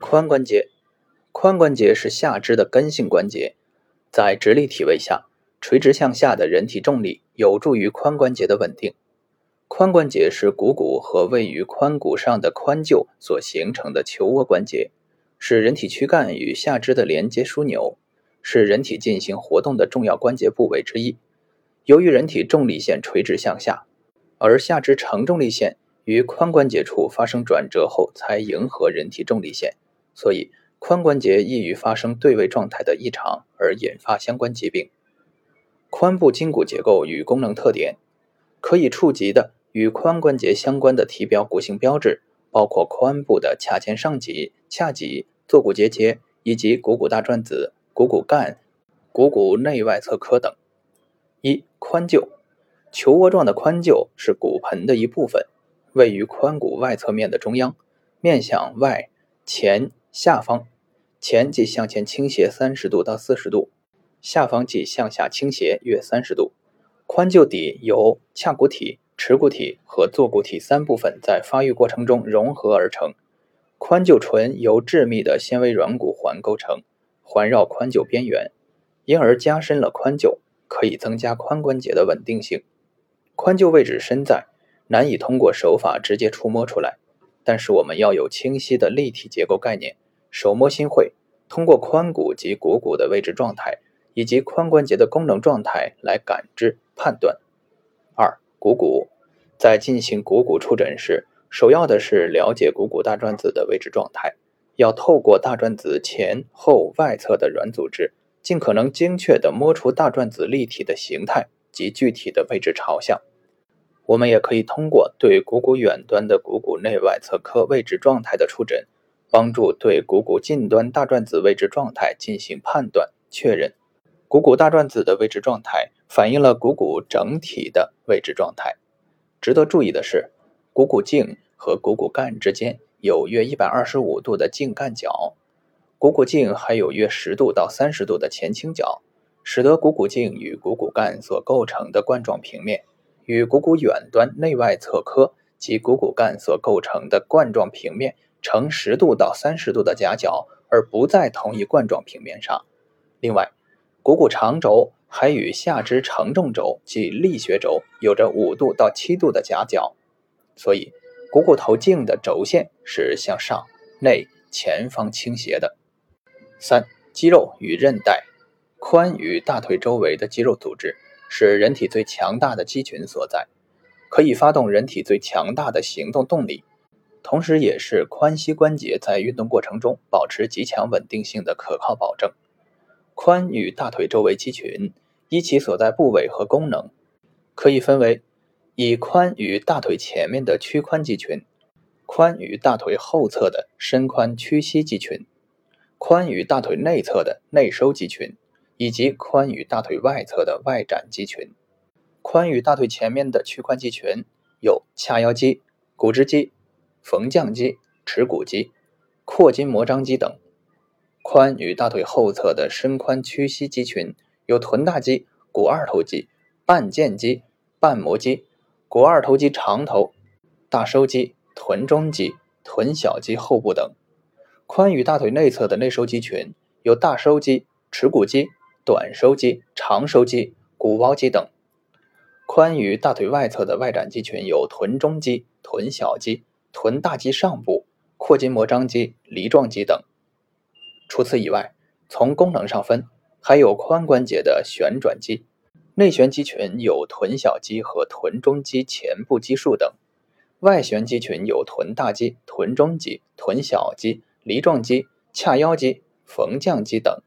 髋关节，髋关节是下肢的根性关节，在直立体位下，垂直向下的人体重力有助于髋关节的稳定。髋关节是股骨和位于髋骨上的髋臼所形成的球窝关节，是人体躯干与下肢的连接枢纽，是人体进行活动的重要关节部位之一。由于人体重力线垂直向下，而下肢承重力线于髋关节处发生转折后才迎合人体重力线。所以，髋关节易于发生对位状态的异常，而引发相关疾病。髋部筋骨结构与功能特点，可以触及的与髋关节相关的体表骨性标志，包括髋部的髂前上棘、髂棘、坐骨结节以及股骨大转子、股骨干、股骨内外侧髁等。一、髋臼，球窝状的髋臼是骨盆的一部分，位于髋骨外侧面的中央，面向外前。下方前即向前倾斜三十度到四十度，下方即向下倾斜约三十度。髋臼底由髂骨体、耻骨体和坐骨体三部分在发育过程中融合而成。髋臼唇由致密的纤维软骨环构成，环绕髋臼边缘，因而加深了髋臼，可以增加髋关节的稳定性。髋臼位置深在，难以通过手法直接触摸出来。但是我们要有清晰的立体结构概念，手摸心会，通过髋骨及股骨的位置状态以及髋关节的功能状态来感知判断。二、股骨在进行股骨触诊时，首要的是了解股骨大转子的位置状态，要透过大转子前后外侧的软组织，尽可能精确地摸出大转子立体的形态及具体的位置朝向。我们也可以通过对股骨远端的股骨内外侧髁位置状态的触诊，帮助对股骨近端大转子位置状态进行判断确认。股骨大转子的位置状态反映了股骨整体的位置状态。值得注意的是，股骨颈和股骨干之间有约一百二十五度的颈干角，股骨颈还有约十度到三十度的前倾角，使得股骨颈与股骨干所构成的冠状平面。与股骨远端内外侧髁及股骨干所构成的冠状平面呈十度到三十度的夹角，而不在同一冠状平面上。另外，股骨长轴还与下肢承重轴及力学轴有着五度到七度的夹角，所以股骨头颈的轴线是向上、内、前方倾斜的。三、肌肉与韧带，髋与大腿周围的肌肉组织。是人体最强大的肌群所在，可以发动人体最强大的行动动力，同时也是髋膝关节在运动过程中保持极强稳定性的可靠保证。髋与大腿周围肌群依其所在部位和功能，可以分为以髋与大腿前面的屈髋肌群、髋与大腿后侧的伸髋屈膝肌群、髋与大腿内侧的内收肌群。以及髋与大腿外侧的外展肌群，髋与大腿前面的屈髋肌群有髂腰肌、股直肌、缝匠肌、耻骨肌、阔筋膜张肌等；髋与大腿后侧的伸髋屈膝肌群有臀大肌、股二头肌、半腱肌、半膜肌、股二头肌长头、大收肌、臀中肌、臀小肌后部等；髋与大腿内侧的内收肌群有大收肌、耻骨肌。短收肌、长收肌、股包肌等；髋与大腿外侧的外展肌群有臀中肌、臀小肌、臀大肌上部、阔筋膜张肌、梨状肌等。除此以外，从功能上分，还有髋关节的旋转肌、内旋肌群有臀小肌和臀中肌前部肌束等；外旋肌群有臀大肌、臀中肌、臀小肌、梨状肌、髂腰肌、缝匠肌等。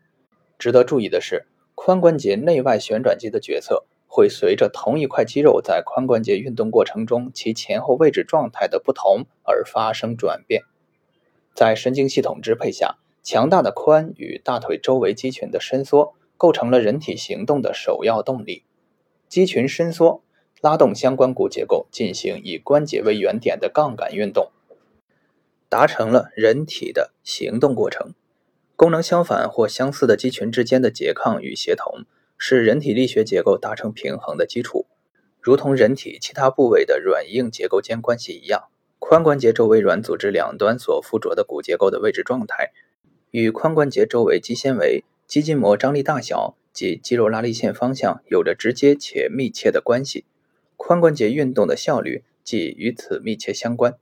值得注意的是。髋关节内外旋转肌的决策会随着同一块肌肉在髋关节运动过程中其前后位置状态的不同而发生转变。在神经系统支配下，强大的髋与大腿周围肌群的伸缩构成了人体行动的首要动力。肌群伸缩，拉动相关骨结构进行以关节为原点的杠杆运动，达成了人体的行动过程。功能相反或相似的肌群之间的拮抗与协同，是人体力学结构达成平衡的基础。如同人体其他部位的软硬结构间关系一样，髋关节周围软组织两端所附着的骨结构的位置状态，与髋关节周围肌纤维、肌筋膜张力大小及肌肉拉力线方向有着直接且密切的关系。髋关节运动的效率即与此密切相关。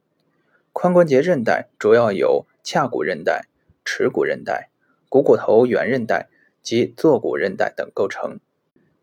髋关节韧带主要由髂骨韧带、耻骨韧带、股骨头圆韧带及坐骨韧带等构成。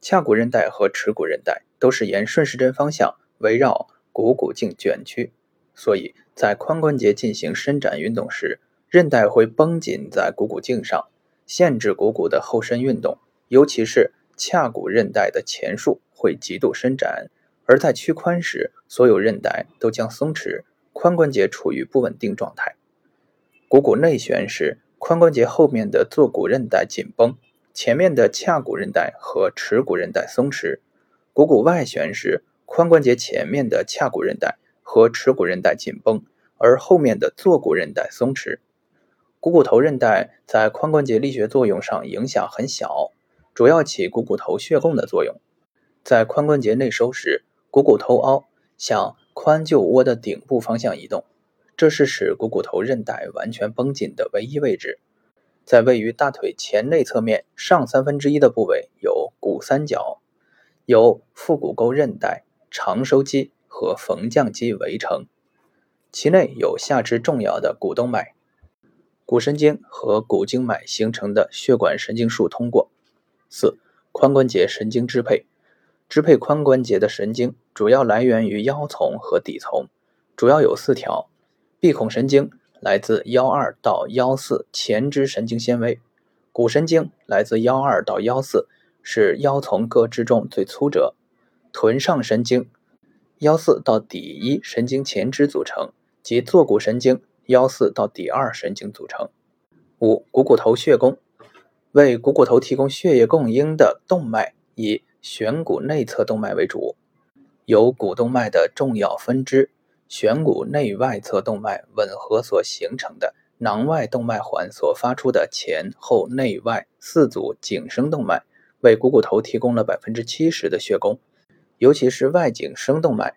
髂骨韧带和耻骨韧带都是沿顺时针方向围绕股骨颈卷曲。所以在髋关节进行伸展运动时，韧带会绷紧在股骨颈上，限制股骨的后伸运动。尤其是髂骨韧带的前束会极度伸展，而在屈髋时，所有韧带都将松弛，髋关节处于不稳定状态。股骨内旋时，髋关节后面的坐骨韧带紧绷，前面的髂骨韧带和尺骨韧带松弛；股骨外旋时，髋关节前面的髂骨韧带。和尺骨韧带紧绷，而后面的坐骨韧带松弛。股骨头韧带在髋关节力学作用上影响很小，主要起股骨头血供的作用。在髋关节内收时，股骨头凹向髋臼窝的顶部方向移动，这是使股骨头韧带完全绷紧的唯一位置。在位于大腿前内侧面上三分之一的部位有股三角，由腹股沟韧带、长收肌。和缝降肌围成，其内有下肢重要的股动脉、股神经和股静脉形成的血管神经束通过。四、髋关节神经支配，支配髋关节的神经主要来源于腰丛和底丛，主要有四条。臂孔神经来自幺二到幺四前肢神经纤维，股神经来自幺二到幺四，是腰丛各支中最粗者。臀上神经。幺四到底一神经前支组成，及坐骨神经幺四到底二神经组成。五、股骨头血供，为股骨头提供血液供应的动脉以旋骨内侧动脉为主，由股动脉的重要分支旋骨内外侧动脉吻合所形成的囊外动脉环所发出的前后内外四组颈声动脉，为股骨头提供了百分之七十的血供。尤其是外颈声动脉，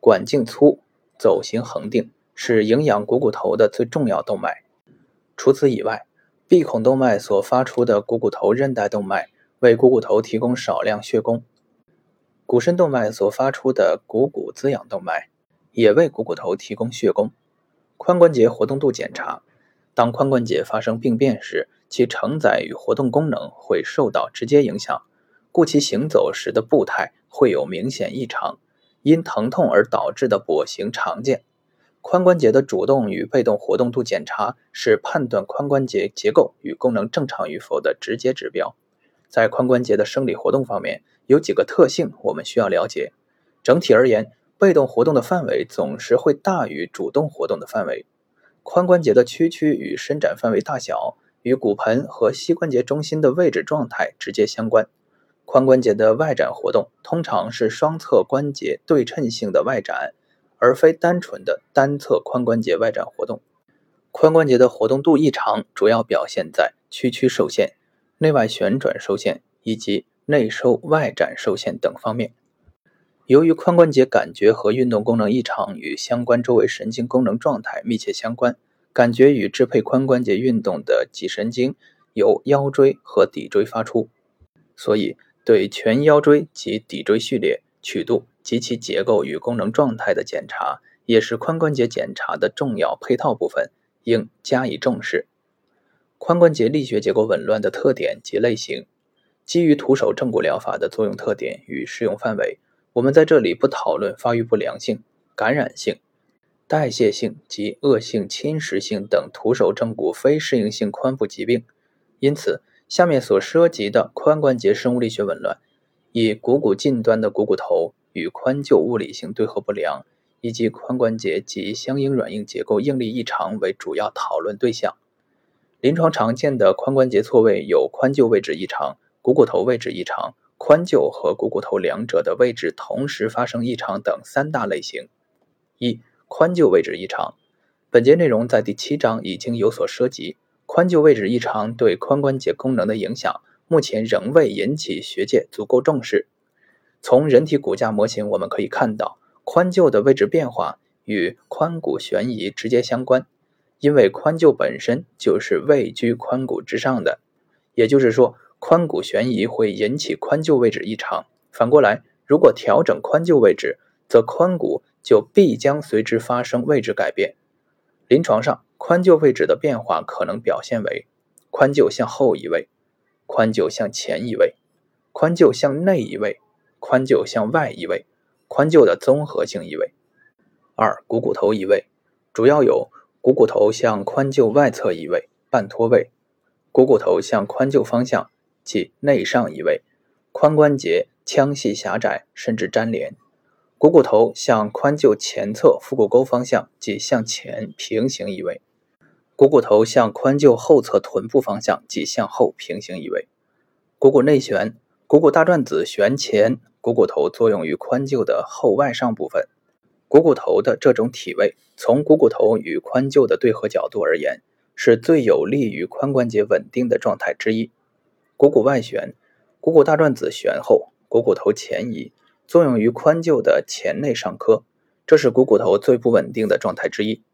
管径粗，走行恒定，是营养股骨头的最重要动脉。除此以外，闭孔动脉所发出的股骨头韧带动脉为股骨头提供少量血供。股深动脉所发出的股骨滋养动脉也为股骨头提供血供。髋关节活动度检查，当髋关节发生病变时，其承载与活动功能会受到直接影响。故其行走时的步态会有明显异常，因疼痛而导致的跛行常见。髋关节的主动与被动活动度检查是判断髋关节结构与功能正常与否的直接指标。在髋关节的生理活动方面，有几个特性我们需要了解。整体而言，被动活动的范围总是会大于主动活动的范围。髋关节的屈曲与伸展范围大小与骨盆和膝关节中心的位置状态直接相关。髋关节的外展活动通常是双侧关节对称性的外展，而非单纯的单侧髋关节外展活动。髋关节的活动度异常主要表现在屈曲受限、内外旋转受限以及内收外展受限等方面。由于髋关节感觉和运动功能异常与相关周围神经功能状态密切相关，感觉与支配髋关节运动的脊神经由腰椎和骶椎发出，所以。对全腰椎及骶椎序列、曲度及其结构与功能状态的检查，也是髋关节检查的重要配套部分，应加以重视。髋关节力学结构紊乱的特点及类型，基于徒手正骨疗法的作用特点与适用范围，我们在这里不讨论发育不良性、感染性、代谢性及恶性侵蚀性等徒手正骨非适应性髋部疾病，因此。下面所涉及的髋关节生物力学紊乱，以股骨近端的股骨头与髋臼物理性对合不良，以及髋关节及相应软硬结构应力异常为主要讨论对象。临床常见的髋关节错位有髋臼位置异常、股骨头位置异常、髋臼和股骨头两者的位置同时发生异常等三大类型。一、髋臼位置异常。本节内容在第七章已经有所涉及。髋臼位置异常对髋关节功能的影响，目前仍未引起学界足够重视。从人体骨架模型我们可以看到，髋臼的位置变化与髋骨悬移直接相关，因为髋臼本身就是位居髋骨之上的，也就是说，髋骨悬移会引起髋臼位置异常。反过来，如果调整髋臼位置，则髋骨就必将随之发生位置改变。临床上，髋臼位置的变化可能表现为髋臼向后移位、髋臼向前移位、髋臼向内移位、髋臼向外移位、髋臼的综合性移位。二、股骨头移位主要有股骨头向髋臼外侧移位、半脱位；股骨头向髋臼方向即内上移位；髋关节腔隙狭窄甚至粘连。股骨头向髋臼前侧腹股沟方向即向前平行移位；股骨头向髋臼后侧臀部方向即向后平行移位。股骨内旋，股骨大转子旋前，股骨头作用于髋臼的后外上部分。股骨头的这种体位，从股骨头与髋臼的对合角度而言，是最有利于髋关节稳定的状态之一。股骨外旋，股骨大转子旋后，股骨头前移。作用于髋臼的前内上髁，这是股骨头最不稳定的状态之一。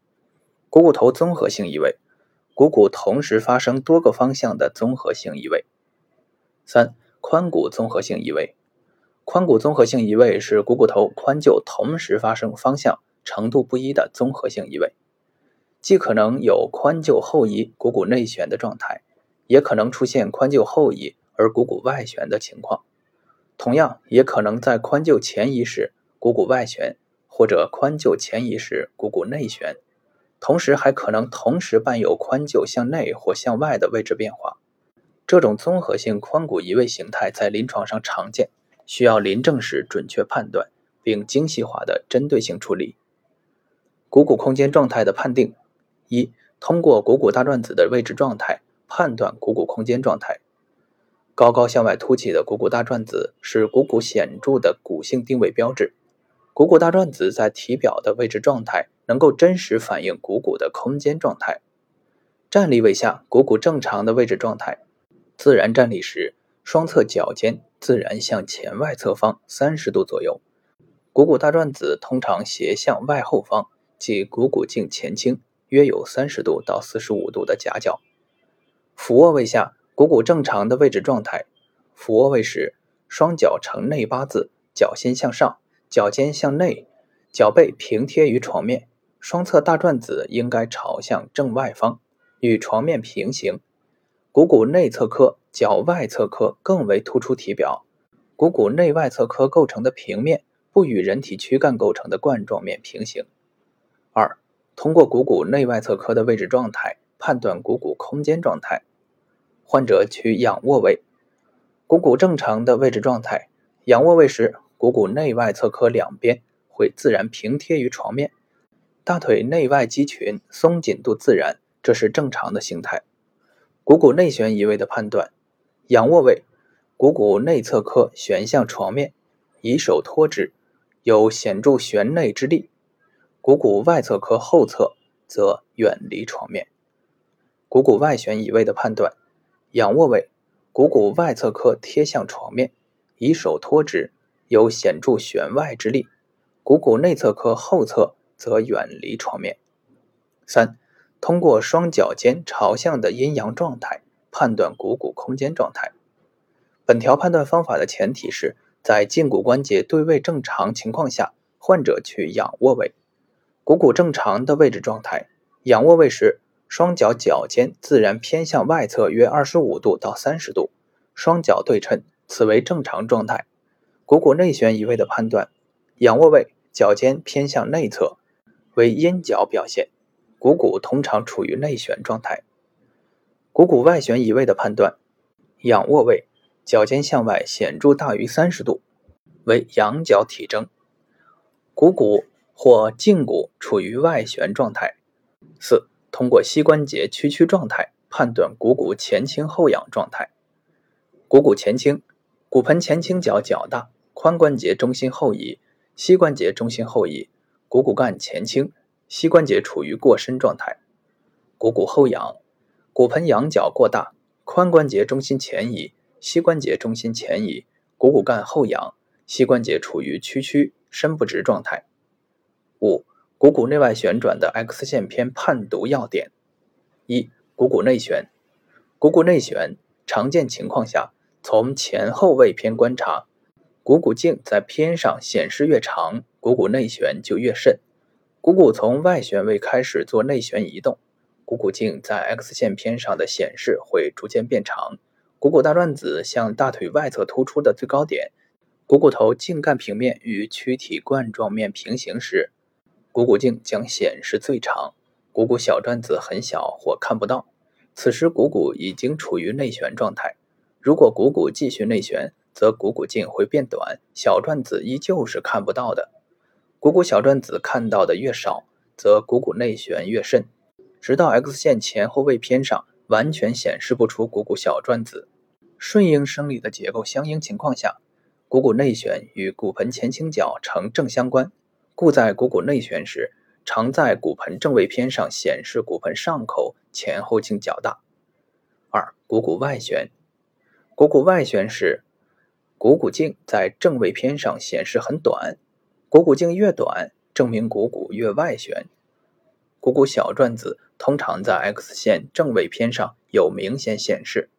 股骨头综合性移位，股骨同时发生多个方向的综合性移位。三、髋骨综合性移位，髋骨综合性移位是股骨头、髋臼同时发生方向程度不一的综合性移位，既可能有髋臼后移、股骨内旋的状态，也可能出现髋臼后移而股骨外旋的情况。同样，也可能在髋臼前移时股骨外旋，或者髋臼前移时股骨内旋，同时还可能同时伴有髋臼向内或向外的位置变化。这种综合性髋骨移位形态在临床上常见，需要临证时准确判断并精细化的针对性处理。股骨空间状态的判定：一、通过股骨大转子的位置状态判断股骨空间状态。高高向外凸起的股骨大转子是股骨显著的骨性定位标志。股骨大转子在体表的位置状态能够真实反映股骨的空间状态。站立位下，股骨正常的位置状态。自然站立时，双侧脚尖自然向前外侧方三十度左右。股骨大转子通常斜向外后方，即股骨颈前倾，约有三十度到四十五度的夹角。俯卧位下。股骨正常的位置状态，俯卧位时，双脚呈内八字，脚心向上，脚尖向内，脚背平贴于床面，双侧大转子应该朝向正外方，与床面平行。股骨内侧髁、脚外侧髁更为突出体表。股骨内外侧髁构成的平面不与人体躯干构成的冠状面平行。二、通过股骨内外侧髁的位置状态判断股骨空间状态。患者取仰卧位，股骨正常的位置状态。仰卧位时，股骨内外侧髁两边会自然平贴于床面，大腿内外肌群松紧度自然，这是正常的形态。股骨内旋移位的判断：仰卧位，股骨内侧髁旋向床面，以手托之，有显著旋内之力；股骨外侧髁后侧则远离床面。股骨外旋移位的判断。仰卧位，股骨外侧髁贴向床面，以手托之，有显著旋外之力；股骨内侧髁后侧则远离床面。三、通过双脚尖朝向的阴阳状态判断股骨空间状态。本条判断方法的前提是在胫骨关节对位正常情况下，患者去仰卧位，股骨正常的位置状态。仰卧位时。双脚脚尖自然偏向外侧约二十五度到三十度，双脚对称，此为正常状态。股骨内旋移位的判断：仰卧位，脚尖偏向内侧，为阴角表现，股骨通常处于内旋状态。股骨外旋移位的判断：仰卧位，脚尖向外显著大于三十度，为仰角体征，股骨或胫骨处于外旋状态。四。通过膝关节屈曲状态判断股骨前倾后仰状态。股骨前倾，骨盆前倾角较大，髋关节中心后移，膝关节中心后移，股骨干前倾，膝关节处于过伸状态。股骨后仰，骨盆仰角过大，髋关节中心前移，膝关节中心前移，股骨干后仰，膝关节处于屈曲伸不直状态。五。股骨内外旋转的 X 线片判读要点：一、股骨内旋。股骨内旋常见情况下，从前后位偏观察，股骨径在片上显示越长，股骨内旋就越甚。股骨从外旋位开始做内旋移动，股骨径在 X 线片上的显示会逐渐变长。股骨大转子向大腿外侧突出的最高点，股骨头茎干平面与躯体冠状面平行时。股骨径将显示最长，股骨小转子很小或看不到。此时股骨已经处于内旋状态。如果股骨继续内旋，则股骨径会变短，小转子依旧是看不到的。股骨小转子看到的越少，则股骨内旋越甚，直到 X 线前后位偏上完全显示不出股骨小转子。顺应生理的结构相应情况下，股骨内旋与骨盆前倾角呈正相关。故在股骨内旋时，常在骨盆正位偏上显示骨盆上口前后径较大。二、股骨外旋。股骨外旋时，股骨径在正位偏上显示很短。股骨径越短，证明股骨越外旋。股骨小转子通常在 X 线正位偏上有明显显示。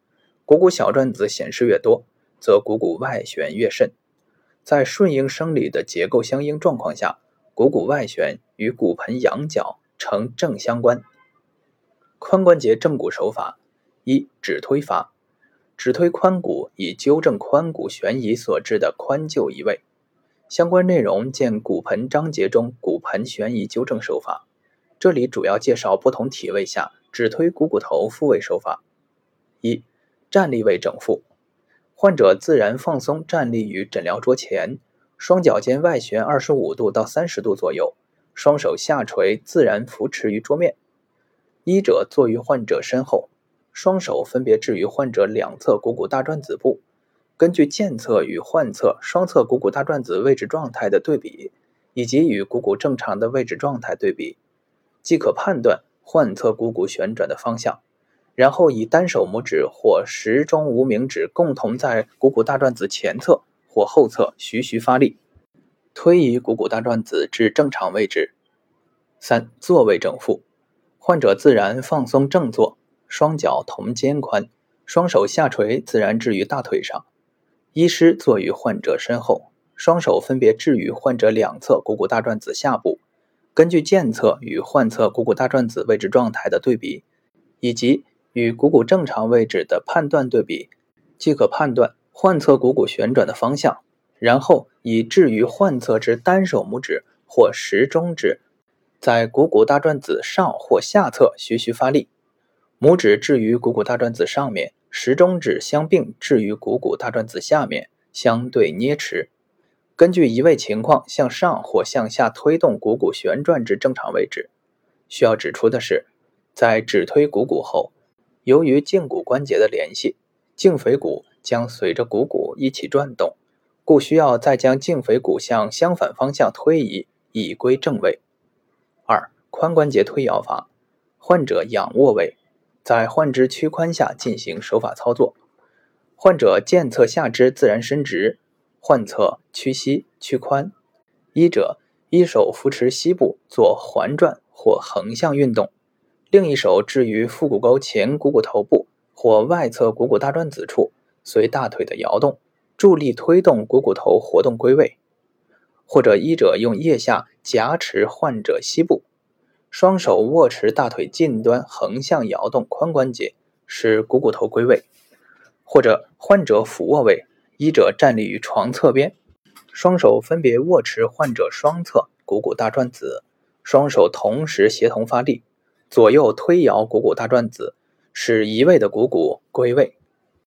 股骨小转子显示越多，则股骨外旋越甚。在顺应生理的结构相应状况下。股骨外旋与骨盆仰角成正相关。髋关节正骨手法：一、指推法，指推髋骨以纠正髋骨悬移所致的髋臼移位。相关内容见骨盆章节中骨盆悬移纠正手法。这里主要介绍不同体位下指推股骨头复位手法。一、站立位整复，患者自然放松站立于诊疗桌前。双脚尖外旋二十五度到三十度左右，双手下垂，自然扶持于桌面。医者坐于患者身后，双手分别置于患者两侧股骨大转子部，根据健侧与患侧双侧股骨大转子位置状态的对比，以及与股骨正常的位置状态对比，即可判断患侧股骨旋转的方向。然后以单手拇指或食中无名指共同在股骨大转子前侧。或后侧徐徐发力，推移股骨大转子至正常位置。三、坐位整复，患者自然放松正坐，双脚同肩宽，双手下垂，自然置于大腿上。医师坐于患者身后，双手分别置于患者两侧股骨大转子下部，根据健侧与患侧股骨大转子位置状态的对比，以及与股骨正常位置的判断对比，即可判断。患侧股骨旋转的方向，然后以置于患侧之单手拇指或食中指，在股骨大转子上或下侧徐徐发力，拇指置于股骨大转子上面，食中指相并置于股骨大转子下面，相对捏持。根据移位情况向上或向下推动股骨旋转至正常位置。需要指出的是，在指推股骨后，由于胫骨关节的联系，胫腓骨。将随着股骨一起转动，故需要再将胫腓骨向相反方向推移，以归正位。二、髋关节推摇法，患者仰卧位，在患肢屈髋下进行手法操作。患者健侧下肢自然伸直，患侧屈膝屈髋。医者一手扶持膝部做环转或横向运动，另一手置于腹股沟前股骨头部或外侧股骨大转子处。随大腿的摇动，助力推动股骨头活动归位，或者医者用腋下夹持患者膝部，双手握持大腿近端横向摇动髋关节，使股骨头归位；或者患者俯卧位，医者站立于床侧边，双手分别握持患者双侧股骨大转子，双手同时协同发力，左右推摇股骨大转子，使移位的股骨归位。